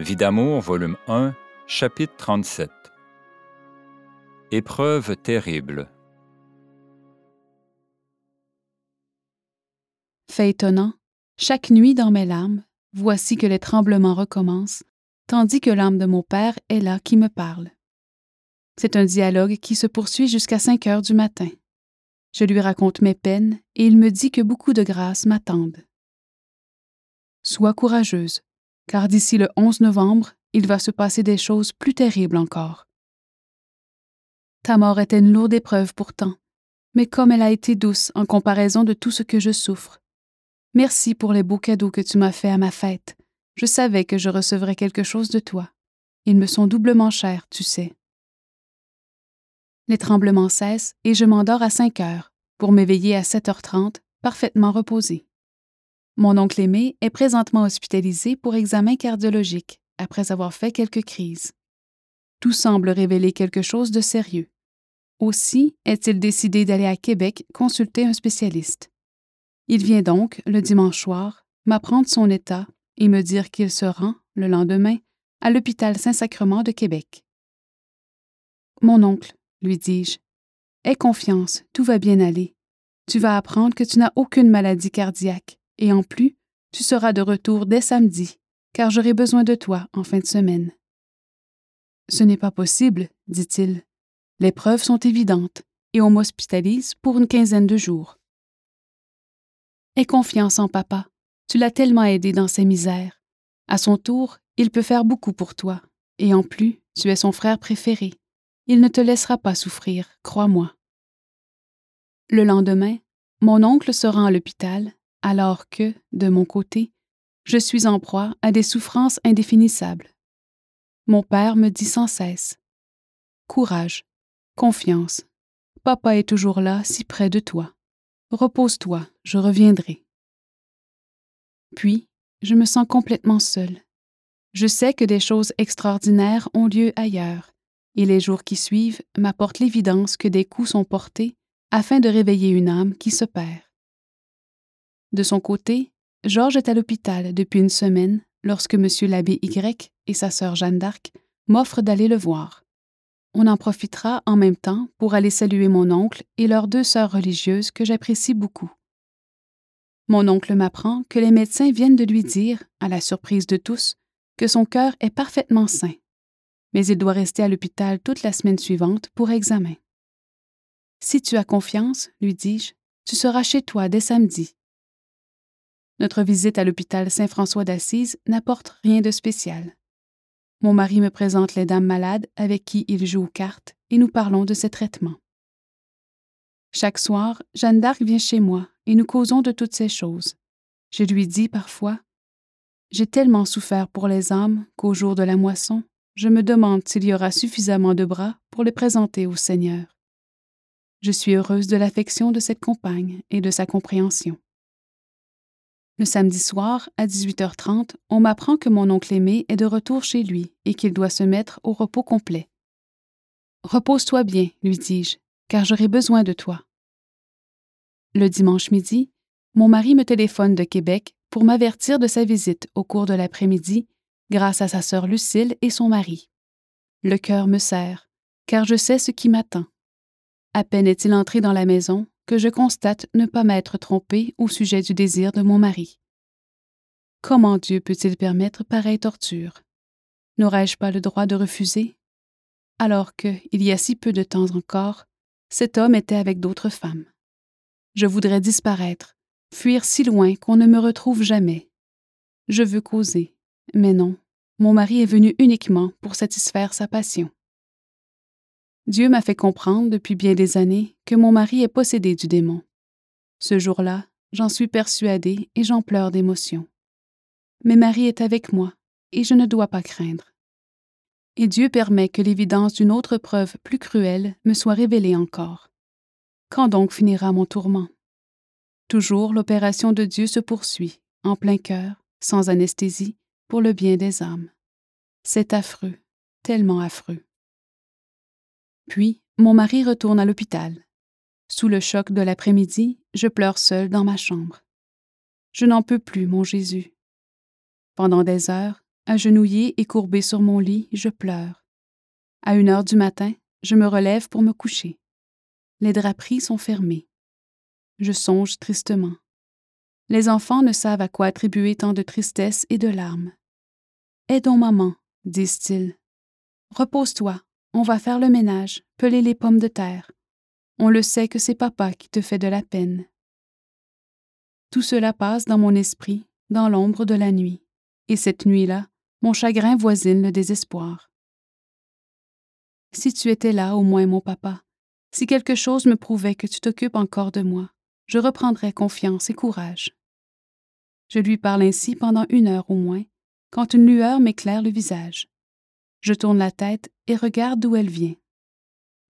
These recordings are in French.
Vie d'amour, volume 1, chapitre 37. Épreuve terrible. Fait étonnant, chaque nuit dans mes larmes, voici que les tremblements recommencent, tandis que l'âme de mon père est là qui me parle. C'est un dialogue qui se poursuit jusqu'à 5 heures du matin. Je lui raconte mes peines et il me dit que beaucoup de grâces m'attendent. Sois courageuse, car d'ici le 11 novembre, il va se passer des choses plus terribles encore. Ta mort était une lourde épreuve pourtant, mais comme elle a été douce en comparaison de tout ce que je souffre. Merci pour les beaux cadeaux que tu m'as faits à ma fête. Je savais que je recevrais quelque chose de toi. Ils me sont doublement chers, tu sais. Les tremblements cessent et je m'endors à 5 heures pour m'éveiller à 7h30, parfaitement reposé. Mon oncle aimé est présentement hospitalisé pour examen cardiologique après avoir fait quelques crises. Tout semble révéler quelque chose de sérieux. Aussi est-il décidé d'aller à Québec consulter un spécialiste. Il vient donc, le dimanche soir, m'apprendre son état et me dire qu'il se rend, le lendemain, à l'hôpital Saint-Sacrement de Québec. Mon oncle, lui dis-je, aie confiance, tout va bien aller. Tu vas apprendre que tu n'as aucune maladie cardiaque, et en plus, tu seras de retour dès samedi, car j'aurai besoin de toi en fin de semaine. Ce n'est pas possible, dit-il. Les preuves sont évidentes, et on m'hospitalise pour une quinzaine de jours. Aie confiance en papa. Tu l'as tellement aidé dans ses misères. À son tour, il peut faire beaucoup pour toi, et en plus, tu es son frère préféré. Il ne te laissera pas souffrir, crois-moi. Le lendemain, mon oncle se rend à l'hôpital, alors que, de mon côté, je suis en proie à des souffrances indéfinissables. Mon père me dit sans cesse Courage, confiance, papa est toujours là, si près de toi. Repose-toi, je reviendrai. Puis, je me sens complètement seule. Je sais que des choses extraordinaires ont lieu ailleurs, et les jours qui suivent m'apportent l'évidence que des coups sont portés afin de réveiller une âme qui se perd. De son côté, Georges est à l'hôpital depuis une semaine lorsque M. l'abbé Y et sa sœur Jeanne d'Arc m'offrent d'aller le voir. On en profitera en même temps pour aller saluer mon oncle et leurs deux sœurs religieuses que j'apprécie beaucoup. Mon oncle m'apprend que les médecins viennent de lui dire, à la surprise de tous, que son cœur est parfaitement sain mais il doit rester à l'hôpital toute la semaine suivante pour examen. Si tu as confiance, lui dis-je, tu seras chez toi dès samedi. Notre visite à l'hôpital Saint-François d'Assise n'apporte rien de spécial. Mon mari me présente les dames malades avec qui il joue aux cartes et nous parlons de ses traitements. Chaque soir, Jeanne d'Arc vient chez moi et nous causons de toutes ces choses. Je lui dis parfois J'ai tellement souffert pour les âmes qu'au jour de la moisson, je me demande s'il y aura suffisamment de bras pour les présenter au Seigneur. Je suis heureuse de l'affection de cette compagne et de sa compréhension. Le samedi soir, à 18h30, on m'apprend que mon oncle aimé est de retour chez lui et qu'il doit se mettre au repos complet. Repose-toi bien, lui dis-je, car j'aurai besoin de toi. Le dimanche midi, mon mari me téléphone de Québec pour m'avertir de sa visite au cours de l'après-midi grâce à sa sœur Lucille et son mari. Le cœur me serre, car je sais ce qui m'attend. À peine est-il entré dans la maison que je constate ne pas m'être trompé au sujet du désir de mon mari. Comment Dieu peut-il permettre pareille torture? N'aurais-je pas le droit de refuser? Alors que, il y a si peu de temps encore, cet homme était avec d'autres femmes. Je voudrais disparaître, fuir si loin qu'on ne me retrouve jamais. Je veux causer, mais non, mon mari est venu uniquement pour satisfaire sa passion. Dieu m'a fait comprendre depuis bien des années que mon mari est possédé du démon. Ce jour-là, j'en suis persuadée et j'en pleure d'émotion. Mais Marie est avec moi et je ne dois pas craindre. Et Dieu permet que l'évidence d'une autre preuve plus cruelle me soit révélée encore. Quand donc finira mon tourment? Toujours l'opération de Dieu se poursuit, en plein cœur, sans anesthésie, pour le bien des âmes. C'est affreux, tellement affreux. Puis, mon mari retourne à l'hôpital. Sous le choc de l'après-midi, je pleure seule dans ma chambre. Je n'en peux plus, mon Jésus. Pendant des heures, Agenouillée et courbée sur mon lit, je pleure. À une heure du matin, je me relève pour me coucher. Les draperies sont fermées. Je songe tristement. Les enfants ne savent à quoi attribuer tant de tristesse et de larmes. Aidons maman, disent-ils. Repose-toi, on va faire le ménage, peler les pommes de terre. On le sait que c'est papa qui te fait de la peine. Tout cela passe dans mon esprit, dans l'ombre de la nuit, et cette nuit-là, mon chagrin voisine le désespoir. Si tu étais là, au moins, mon papa, si quelque chose me prouvait que tu t'occupes encore de moi, je reprendrais confiance et courage. Je lui parle ainsi pendant une heure au moins, quand une lueur m'éclaire le visage. Je tourne la tête et regarde d'où elle vient.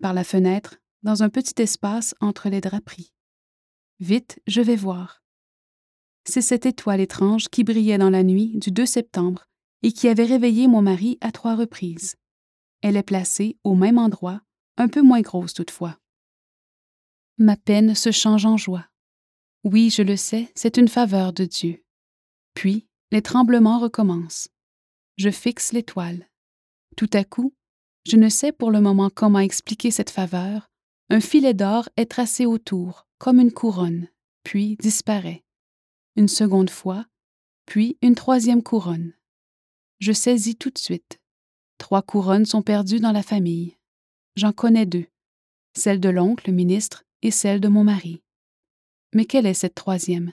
Par la fenêtre, dans un petit espace entre les draperies. Vite, je vais voir. C'est cette étoile étrange qui brillait dans la nuit du 2 septembre et qui avait réveillé mon mari à trois reprises. Elle est placée au même endroit, un peu moins grosse toutefois. Ma peine se change en joie. Oui, je le sais, c'est une faveur de Dieu. Puis, les tremblements recommencent. Je fixe l'étoile. Tout à coup, je ne sais pour le moment comment expliquer cette faveur, un filet d'or est tracé autour, comme une couronne, puis disparaît. Une seconde fois, puis une troisième couronne. Je saisis tout de suite. Trois couronnes sont perdues dans la famille. J'en connais deux, celle de l'oncle ministre et celle de mon mari. Mais quelle est cette troisième?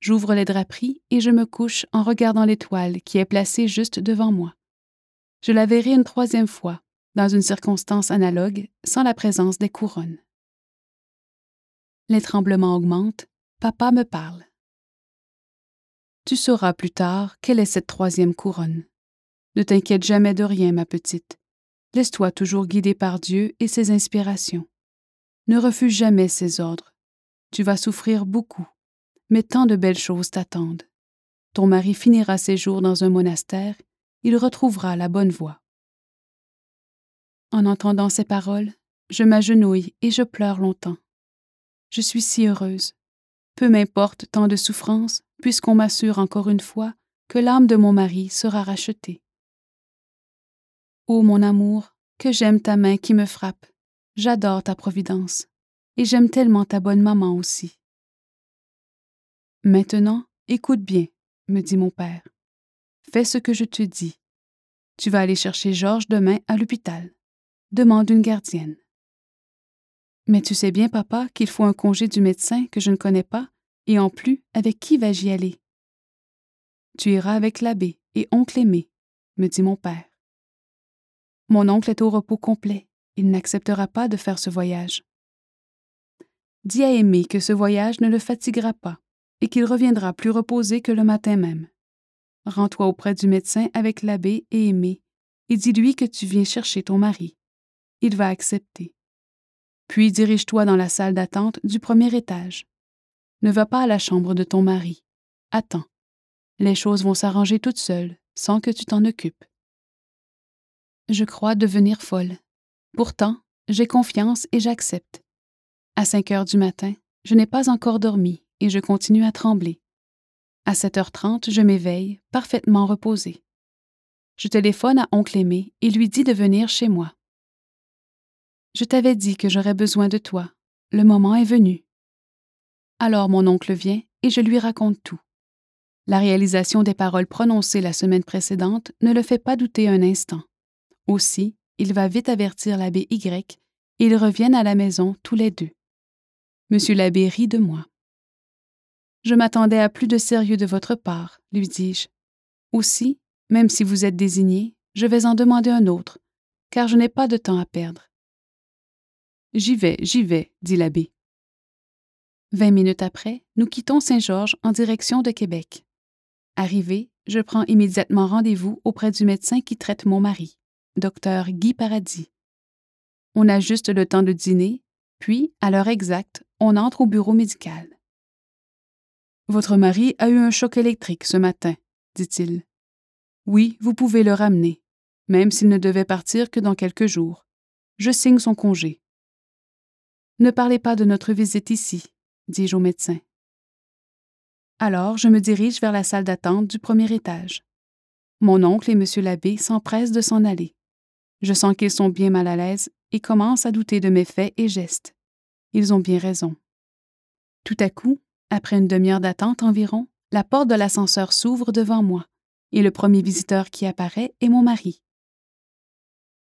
J'ouvre les draperies et je me couche en regardant l'étoile qui est placée juste devant moi. Je la verrai une troisième fois, dans une circonstance analogue, sans la présence des couronnes. Les tremblements augmentent, papa me parle. Tu sauras plus tard quelle est cette troisième couronne. Ne t'inquiète jamais de rien, ma petite. Laisse-toi toujours guider par Dieu et ses inspirations. Ne refuse jamais ses ordres. Tu vas souffrir beaucoup, mais tant de belles choses t'attendent. Ton mari finira ses jours dans un monastère, il retrouvera la bonne voie. En entendant ces paroles, je m'agenouille et je pleure longtemps. Je suis si heureuse. Peu m'importe tant de souffrances, puisqu'on m'assure encore une fois que l'âme de mon mari sera rachetée. Ô mon amour, que j'aime ta main qui me frappe. J'adore ta providence, et j'aime tellement ta bonne maman aussi. Maintenant, écoute bien, me dit mon père. Fais ce que je te dis. Tu vas aller chercher Georges demain à l'hôpital. Demande une gardienne. Mais tu sais bien, papa, qu'il faut un congé du médecin que je ne connais pas, et en plus, avec qui vas-je y aller? Tu iras avec l'abbé et oncle Aimé, me dit mon père. Mon oncle est au repos complet. Il n'acceptera pas de faire ce voyage. Dis à Aimé que ce voyage ne le fatiguera pas et qu'il reviendra plus reposé que le matin même. Rends-toi auprès du médecin avec l'abbé et Aimé, et dis-lui que tu viens chercher ton mari. Il va accepter. Puis dirige-toi dans la salle d'attente du premier étage. Ne va pas à la chambre de ton mari. Attends. Les choses vont s'arranger toutes seules, sans que tu t'en occupes. Je crois devenir folle. Pourtant, j'ai confiance et j'accepte. À 5 heures du matin, je n'ai pas encore dormi et je continue à trembler. À 7h30, je m'éveille, parfaitement reposée. Je téléphone à oncle Aimé et lui dis de venir chez moi. Je t'avais dit que j'aurais besoin de toi. Le moment est venu. Alors mon oncle vient et je lui raconte tout. La réalisation des paroles prononcées la semaine précédente ne le fait pas douter un instant. Aussi, il va vite avertir l'abbé Y et ils reviennent à la maison tous les deux. Monsieur l'abbé rit de moi. Je m'attendais à plus de sérieux de votre part, lui dis-je. Aussi, même si vous êtes désigné, je vais en demander un autre, car je n'ai pas de temps à perdre. J'y vais, j'y vais, dit l'abbé. Vingt minutes après, nous quittons Saint-Georges en direction de Québec. Arrivé, je prends immédiatement rendez-vous auprès du médecin qui traite mon mari, docteur Guy Paradis. On a juste le temps de dîner, puis, à l'heure exacte, on entre au bureau médical. Votre mari a eu un choc électrique ce matin, dit-il. Oui, vous pouvez le ramener, même s'il ne devait partir que dans quelques jours. Je signe son congé. Ne parlez pas de notre visite ici, dis-je au médecin. Alors, je me dirige vers la salle d'attente du premier étage. Mon oncle et M. l'abbé s'empressent de s'en aller. Je sens qu'ils sont bien mal à l'aise et commencent à douter de mes faits et gestes. Ils ont bien raison. Tout à coup, après une demi-heure d'attente environ, la porte de l'ascenseur s'ouvre devant moi, et le premier visiteur qui apparaît est mon mari.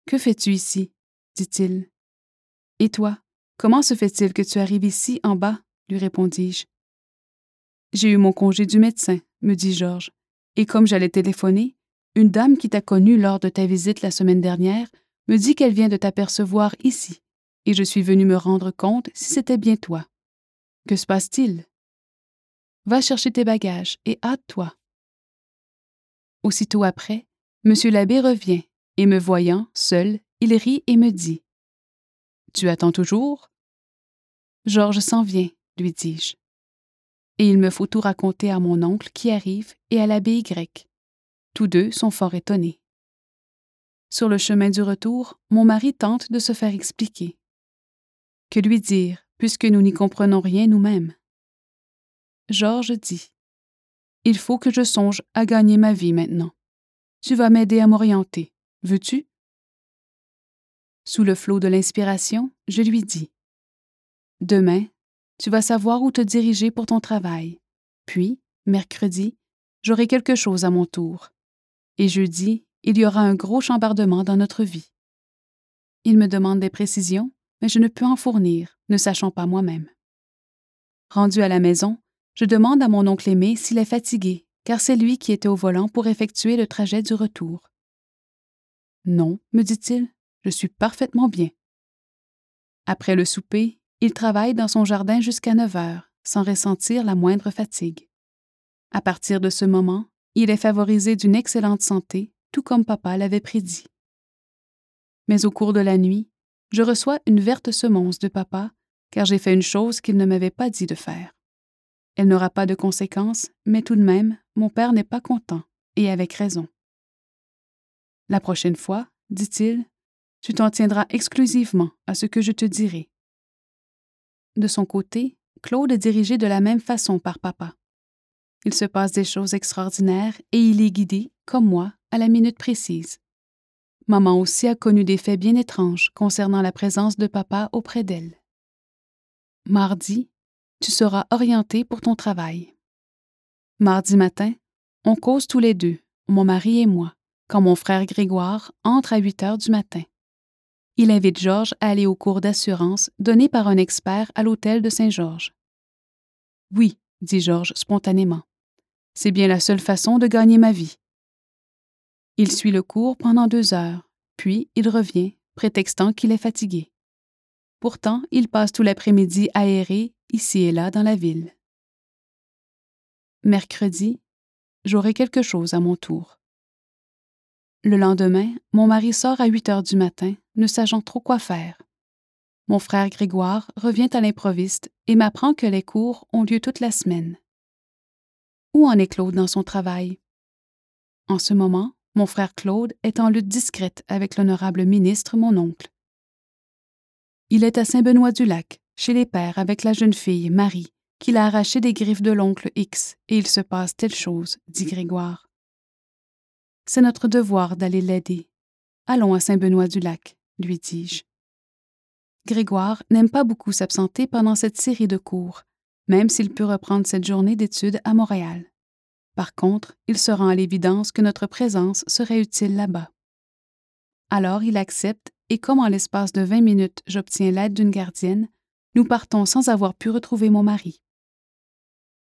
Que fais-tu ici? dit-il. Et toi, comment se fait-il que tu arrives ici en bas? lui répondis-je. J'ai eu mon congé du médecin, me dit Georges, et comme j'allais téléphoner, une dame qui t'a connue lors de ta visite la semaine dernière me dit qu'elle vient de t'apercevoir ici, et je suis venu me rendre compte si c'était bien toi. Que se passe-t-il? Va chercher tes bagages et hâte-toi. Aussitôt après, M. l'abbé revient, et me voyant, seul, il rit et me dit Tu attends toujours Georges s'en vient, lui dis-je. Et il me faut tout raconter à mon oncle qui arrive et à l'abbé Y. Tous deux sont fort étonnés. Sur le chemin du retour, mon mari tente de se faire expliquer. Que lui dire, puisque nous n'y comprenons rien nous-mêmes? Georges dit Il faut que je songe à gagner ma vie maintenant. Tu vas m'aider à m'orienter, veux-tu? Sous le flot de l'inspiration, je lui dis Demain, tu vas savoir où te diriger pour ton travail. Puis, mercredi, j'aurai quelque chose à mon tour. Et jeudi, il y aura un gros chambardement dans notre vie. Il me demande des précisions, mais je ne peux en fournir, ne sachant pas moi-même. Rendu à la maison, je demande à mon oncle aimé s'il est fatigué, car c'est lui qui était au volant pour effectuer le trajet du retour. Non, me dit-il, je suis parfaitement bien. Après le souper, il travaille dans son jardin jusqu'à 9 heures, sans ressentir la moindre fatigue. À partir de ce moment, il est favorisé d'une excellente santé, tout comme papa l'avait prédit. Mais au cours de la nuit, je reçois une verte semonce de papa, car j'ai fait une chose qu'il ne m'avait pas dit de faire. Elle n'aura pas de conséquences, mais tout de même, mon père n'est pas content, et avec raison. La prochaine fois, dit-il, tu t'en tiendras exclusivement à ce que je te dirai. De son côté, Claude est dirigé de la même façon par papa. Il se passe des choses extraordinaires et il est guidé, comme moi, à la minute précise. Maman aussi a connu des faits bien étranges concernant la présence de papa auprès d'elle. Mardi, tu seras orienté pour ton travail. Mardi matin, on cause tous les deux, mon mari et moi, quand mon frère Grégoire entre à 8 heures du matin. Il invite Georges à aller au cours d'assurance donné par un expert à l'hôtel de Saint-Georges. Oui, dit Georges spontanément. C'est bien la seule façon de gagner ma vie. Il suit le cours pendant deux heures, puis il revient, prétextant qu'il est fatigué. Pourtant, il passe tout l'après-midi aéré ici et là dans la ville. Mercredi, j'aurai quelque chose à mon tour. Le lendemain, mon mari sort à 8 heures du matin, ne sachant trop quoi faire. Mon frère Grégoire revient à l'improviste et m'apprend que les cours ont lieu toute la semaine. Où en est Claude dans son travail? En ce moment, mon frère Claude est en lutte discrète avec l'honorable ministre, mon oncle. Il est à Saint-Benoît-du-Lac, chez les pères, avec la jeune fille, Marie, qu'il a arraché des griffes de l'oncle X, et il se passe telle chose, dit Grégoire. C'est notre devoir d'aller l'aider. Allons à Saint-Benoît-du-Lac, lui dis-je. Grégoire n'aime pas beaucoup s'absenter pendant cette série de cours, même s'il peut reprendre cette journée d'études à Montréal. Par contre, il se rend à l'évidence que notre présence serait utile là-bas. Alors il accepte, et comme en l'espace de vingt minutes j'obtiens l'aide d'une gardienne, nous partons sans avoir pu retrouver mon mari.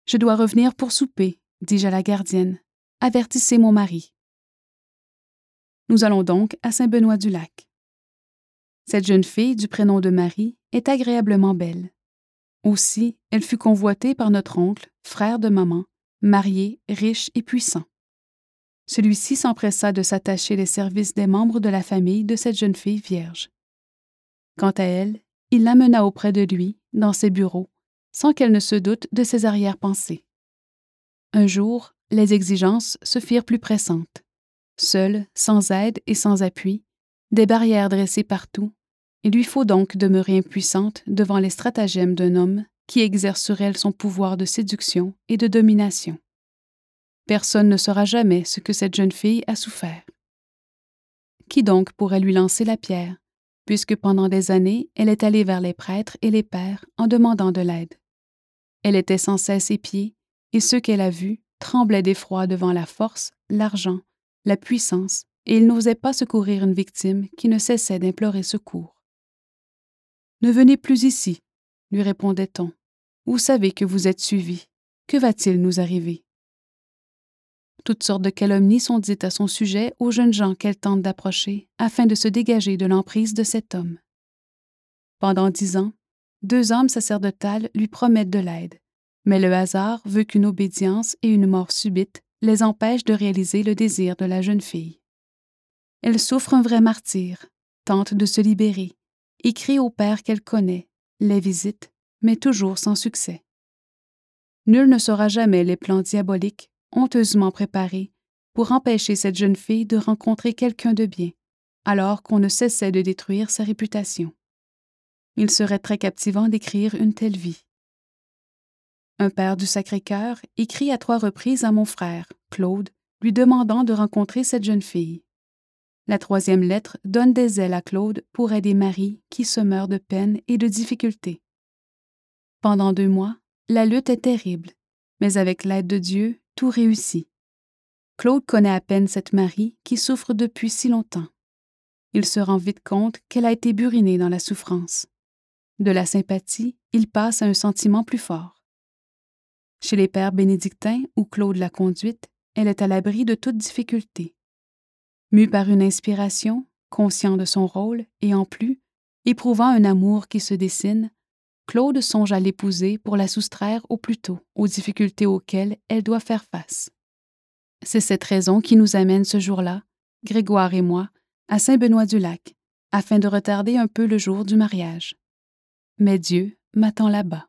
Je dois revenir pour souper, dis-je à la gardienne. Avertissez mon mari. Nous allons donc à Saint-Benoît-du-Lac. Cette jeune fille, du prénom de Marie, est agréablement belle. Aussi, elle fut convoitée par notre oncle, frère de maman, marié, riche et puissant. Celui-ci s'empressa de s'attacher les services des membres de la famille de cette jeune fille vierge. Quant à elle, il l'amena auprès de lui, dans ses bureaux, sans qu'elle ne se doute de ses arrière-pensées. Un jour, les exigences se firent plus pressantes. Seul, sans aide et sans appui, des barrières dressées partout, il lui faut donc demeurer impuissante devant les stratagèmes d'un homme qui exerce sur elle son pouvoir de séduction et de domination. Personne ne saura jamais ce que cette jeune fille a souffert. Qui donc pourrait lui lancer la pierre, puisque pendant des années elle est allée vers les prêtres et les pères en demandant de l'aide? Elle était sans cesse épiée, et ceux qu'elle a vus tremblaient d'effroi devant la force, l'argent, la puissance, et ils n'osaient pas secourir une victime qui ne cessait d'implorer secours. Ne venez plus ici, lui répondait-on. Vous savez que vous êtes suivi. Que va-t-il nous arriver? Toutes sortes de calomnies sont dites à son sujet aux jeunes gens qu'elle tente d'approcher afin de se dégager de l'emprise de cet homme. Pendant dix ans, deux hommes sacerdotales lui promettent de l'aide, mais le hasard veut qu'une obédience et une mort subite les empêchent de réaliser le désir de la jeune fille. Elle souffre un vrai martyr, tente de se libérer, écrit au père qu'elle connaît, les visite, mais toujours sans succès. Nul ne saura jamais les plans diaboliques honteusement préparés pour empêcher cette jeune fille de rencontrer quelqu'un de bien, alors qu'on ne cessait de détruire sa réputation. Il serait très captivant d'écrire une telle vie. Un père du Sacré-Cœur écrit à trois reprises à mon frère, Claude, lui demandant de rencontrer cette jeune fille. La troisième lettre donne des ailes à Claude pour aider Marie qui se meurt de peine et de difficultés. Pendant deux mois, la lutte est terrible, mais avec l'aide de Dieu, tout réussit. Claude connaît à peine cette Marie qui souffre depuis si longtemps. Il se rend vite compte qu'elle a été burinée dans la souffrance. De la sympathie, il passe à un sentiment plus fort. Chez les pères bénédictins où Claude l'a conduite, elle est à l'abri de toute difficulté. Mue par une inspiration, conscient de son rôle et en plus, éprouvant un amour qui se dessine, Claude songe à l'épouser pour la soustraire au plus tôt aux difficultés auxquelles elle doit faire face. C'est cette raison qui nous amène ce jour-là, Grégoire et moi, à Saint-Benoît-du-Lac, afin de retarder un peu le jour du mariage. Mais Dieu m'attend là-bas.